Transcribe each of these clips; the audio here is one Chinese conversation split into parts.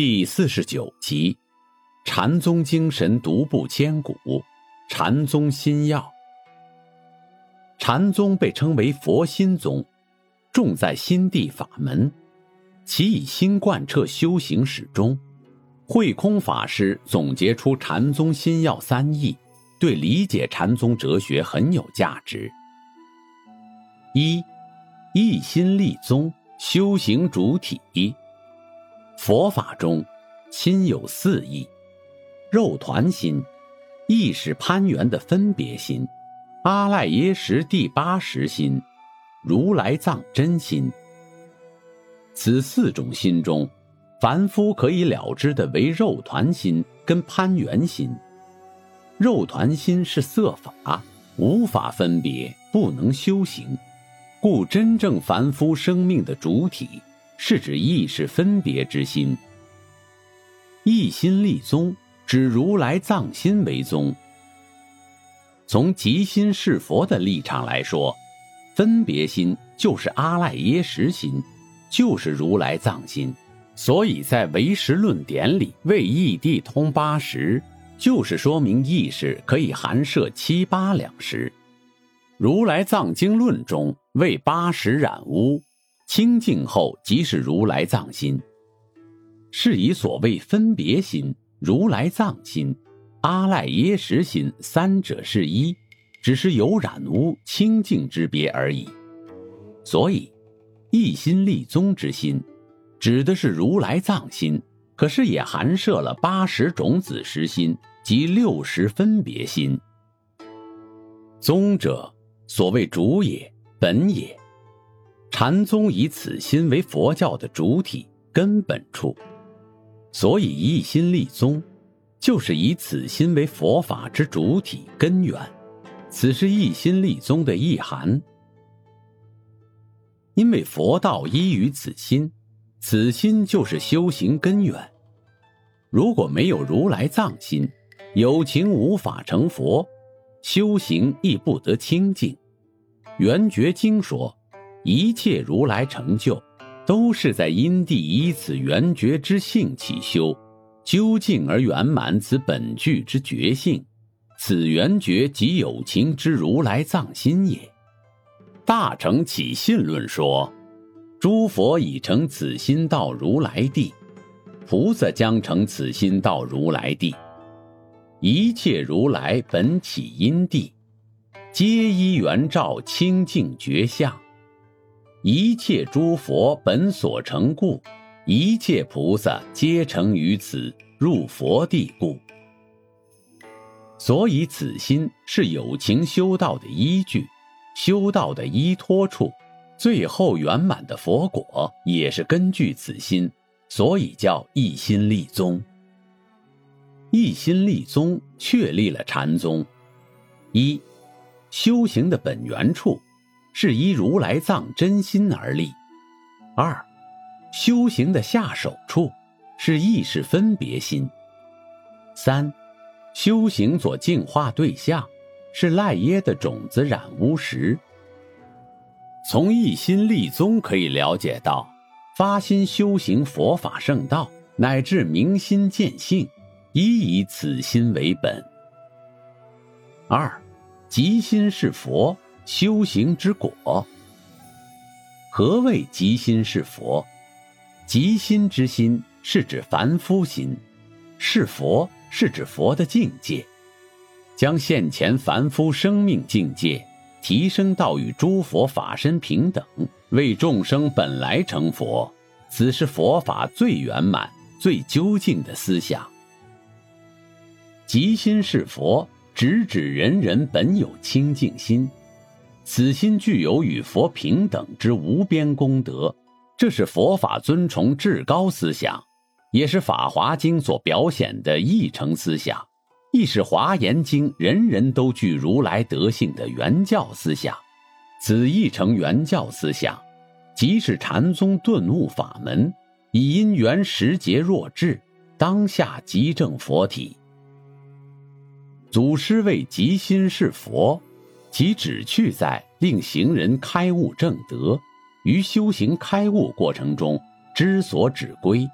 第四十九集：禅宗精神独步千古，禅宗心要。禅宗被称为佛心宗，重在心地法门。其以心贯彻修行始终，慧空法师总结出禅宗心要三义，对理解禅宗哲学很有价值。一，一心立宗，修行主体。佛法中，心有四义：肉团心、意识攀缘的分别心、阿赖耶识第八识心、如来藏真心。此四种心中，凡夫可以了知的为肉团心跟攀缘心。肉团心是色法，无法分别，不能修行，故真正凡夫生命的主体是指意识分别之心。一心立宗，指如来藏心为宗。从即心是佛的立场来说，分别心就是阿赖耶识心。就是如来藏心，所以在唯识论点里为异地通八识，就是说明意识可以含摄七八两识。如来藏经论中为八识染污，清净后即是如来藏心，是以所谓分别心、如来藏心、阿赖耶识心三者是一，只是有染污清净之别而已。所以。一心立宗之心，指的是如来藏心，可是也含摄了八十种子实心及六十分别心。宗者，所谓主也，本也。禅宗以此心为佛教的主体根本处，所以一心立宗，就是以此心为佛法之主体根源。此是一心立宗的意涵。因为佛道依于此心，此心就是修行根源。如果没有如来藏心，有情无法成佛，修行亦不得清净。圆觉经说，一切如来成就，都是在因地以此圆觉之性起修，究竟而圆满此本具之觉性。此圆觉即有情之如来藏心也。大乘起信论说，诸佛已成此心到如来地，菩萨将成此心到如来地，一切如来本起因地，皆依圆照清净觉相，一切诸佛本所成故，一切菩萨皆成于此入佛地故，所以此心是有情修道的依据。修道的依托处，最后圆满的佛果也是根据此心，所以叫一心立宗。一心立宗确立了禅宗：一，修行的本源处是依如来藏真心而立；二，修行的下手处是意识分别心；三，修行所净化对象。是赖耶的种子染污时，从一心立宗可以了解到，发心修行佛法圣道，乃至明心见性，一以此心为本。二，即心是佛修行之果。何谓即心是佛？即心之心是指凡夫心，是佛是指佛的境界。将现前凡夫生命境界提升到与诸佛法身平等，为众生本来成佛，此是佛法最圆满、最究竟的思想。即心是佛，直指人人本有清净心，此心具有与佛平等之无边功德，这是佛法尊崇至高思想，也是《法华经》所表现的义成思想，亦是《华严经》人人都具如来德性的原教思想。此义成原教思想，即是禅宗顿悟法门，以因缘时节若智，当下即证佛体。祖师谓即心是佛，其旨趣在令行人开悟正德。于修行开悟过程中，知所止归，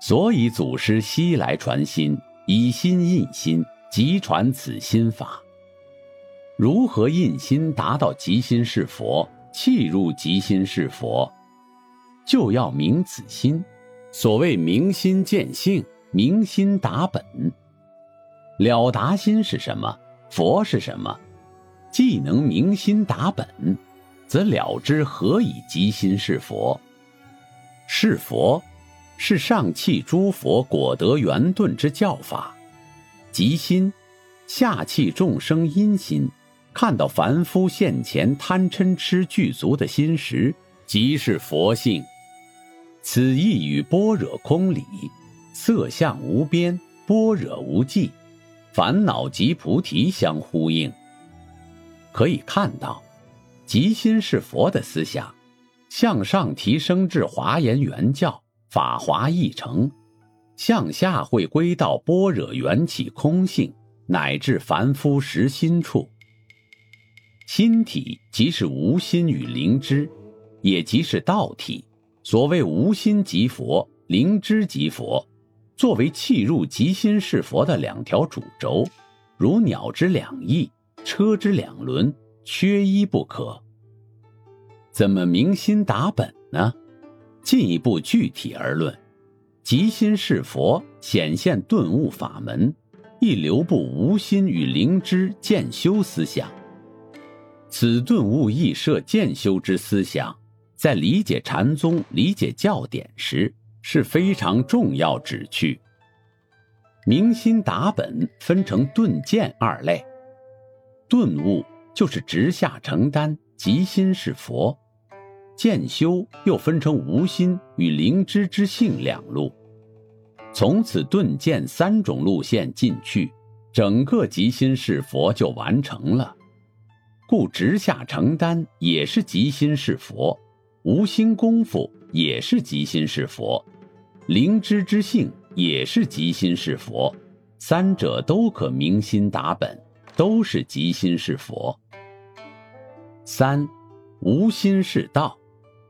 所以祖师西来传心，以心印心，即传此心法。如何印心达到即心是佛，契入即心是佛，就要明此心。所谓明心见性，明心达本。了达心是什么？佛是什么？既能明心达本。则了知何以即心是佛？是佛，是上契诸佛果德圆顿之教法。即心，下契众生阴心，看到凡夫现前贪嗔痴具足的心时，即是佛性。此意与般若空理、色相无边、般若无际、烦恼即菩提相呼应。可以看到。即心是佛的思想，向上提升至华严原教、法华义成，向下会归到般若缘起空性，乃至凡夫实心处。心体即是无心与灵知，也即是道体。所谓无心即佛，灵知即佛，作为契入即心是佛的两条主轴，如鸟之两翼，车之两轮。缺一不可。怎么明心达本呢？进一步具体而论，即心是佛显现顿悟法门，亦留步无心与灵知渐修思想。此顿悟亦设渐修之思想，在理解禅宗、理解教典时是非常重要旨趣。明心达本分成顿渐二类，顿悟。就是直下承担，即心是佛；渐修又分成无心与灵知之性两路。从此顿渐三种路线进去，整个即心是佛就完成了。故直下承担也是即心是佛，无心功夫也是即心是佛，灵知之性也是即心是佛，三者都可明心达本，都是即心是佛。三，无心是道，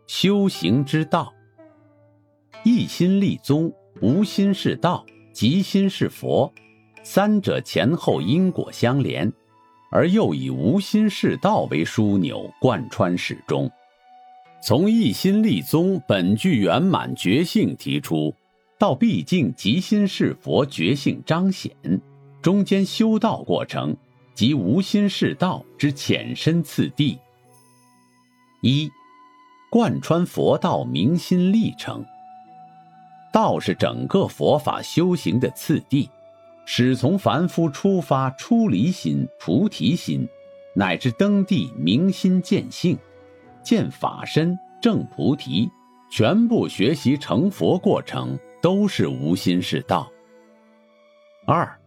修行之道。一心立宗，无心是道，即心是佛，三者前后因果相连，而又以无心是道为枢纽，贯穿始终。从一心立宗本具圆满觉性提出，到毕竟即心是佛觉性彰显，中间修道过程。即无心是道之浅深次第。一，贯穿佛道明心历程。道是整个佛法修行的次第，始从凡夫出发出离心、菩提心，乃至登地明心见性、见法身正菩提，全部学习成佛过程都是无心是道。二。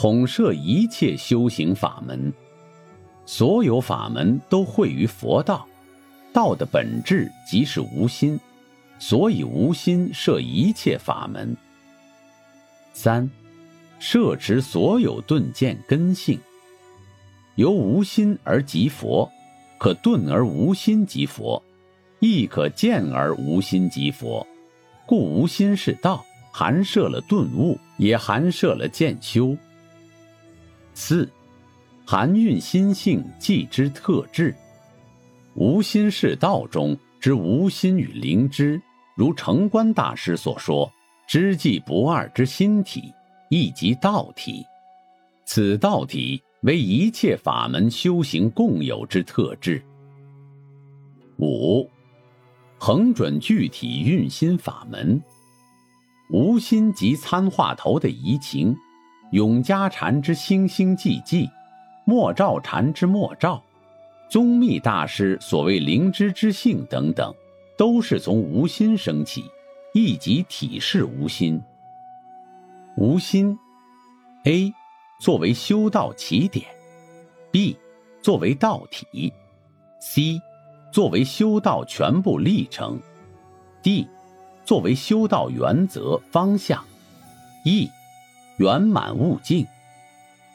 统摄一切修行法门，所有法门都汇于佛道，道的本质即是无心，所以无心摄一切法门。三，摄持所有顿渐根性，由无心而即佛，可顿而无心即佛，亦可见而无心即佛，故无心是道，含摄了顿悟，也含摄了渐修。四，含蕴心性即之特质。无心是道中之无心与灵知，如成观大师所说，知即不二之心体，亦即道体。此道体为一切法门修行共有之特质。五，恒准具体运心法门。无心即参话头的移情。永嘉禅之星星寂寂，莫照禅之莫照，宗密大师所谓灵知之性等等，都是从无心生起，亦即体是无心。无心，A 作为修道起点，B 作为道体，C 作为修道全部历程，D 作为修道原则方向，E 圆满悟境。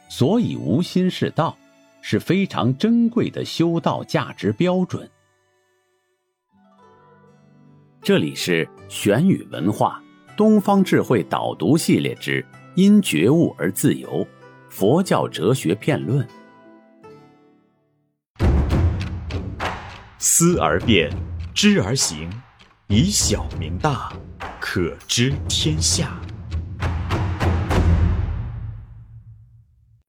所以，无心是道，是非常珍贵的修道价值标准。这里是玄宇文化东方智慧导读系列之《因觉悟而自由》佛教哲学片论。思而变，知而行，以小明大，可知天下。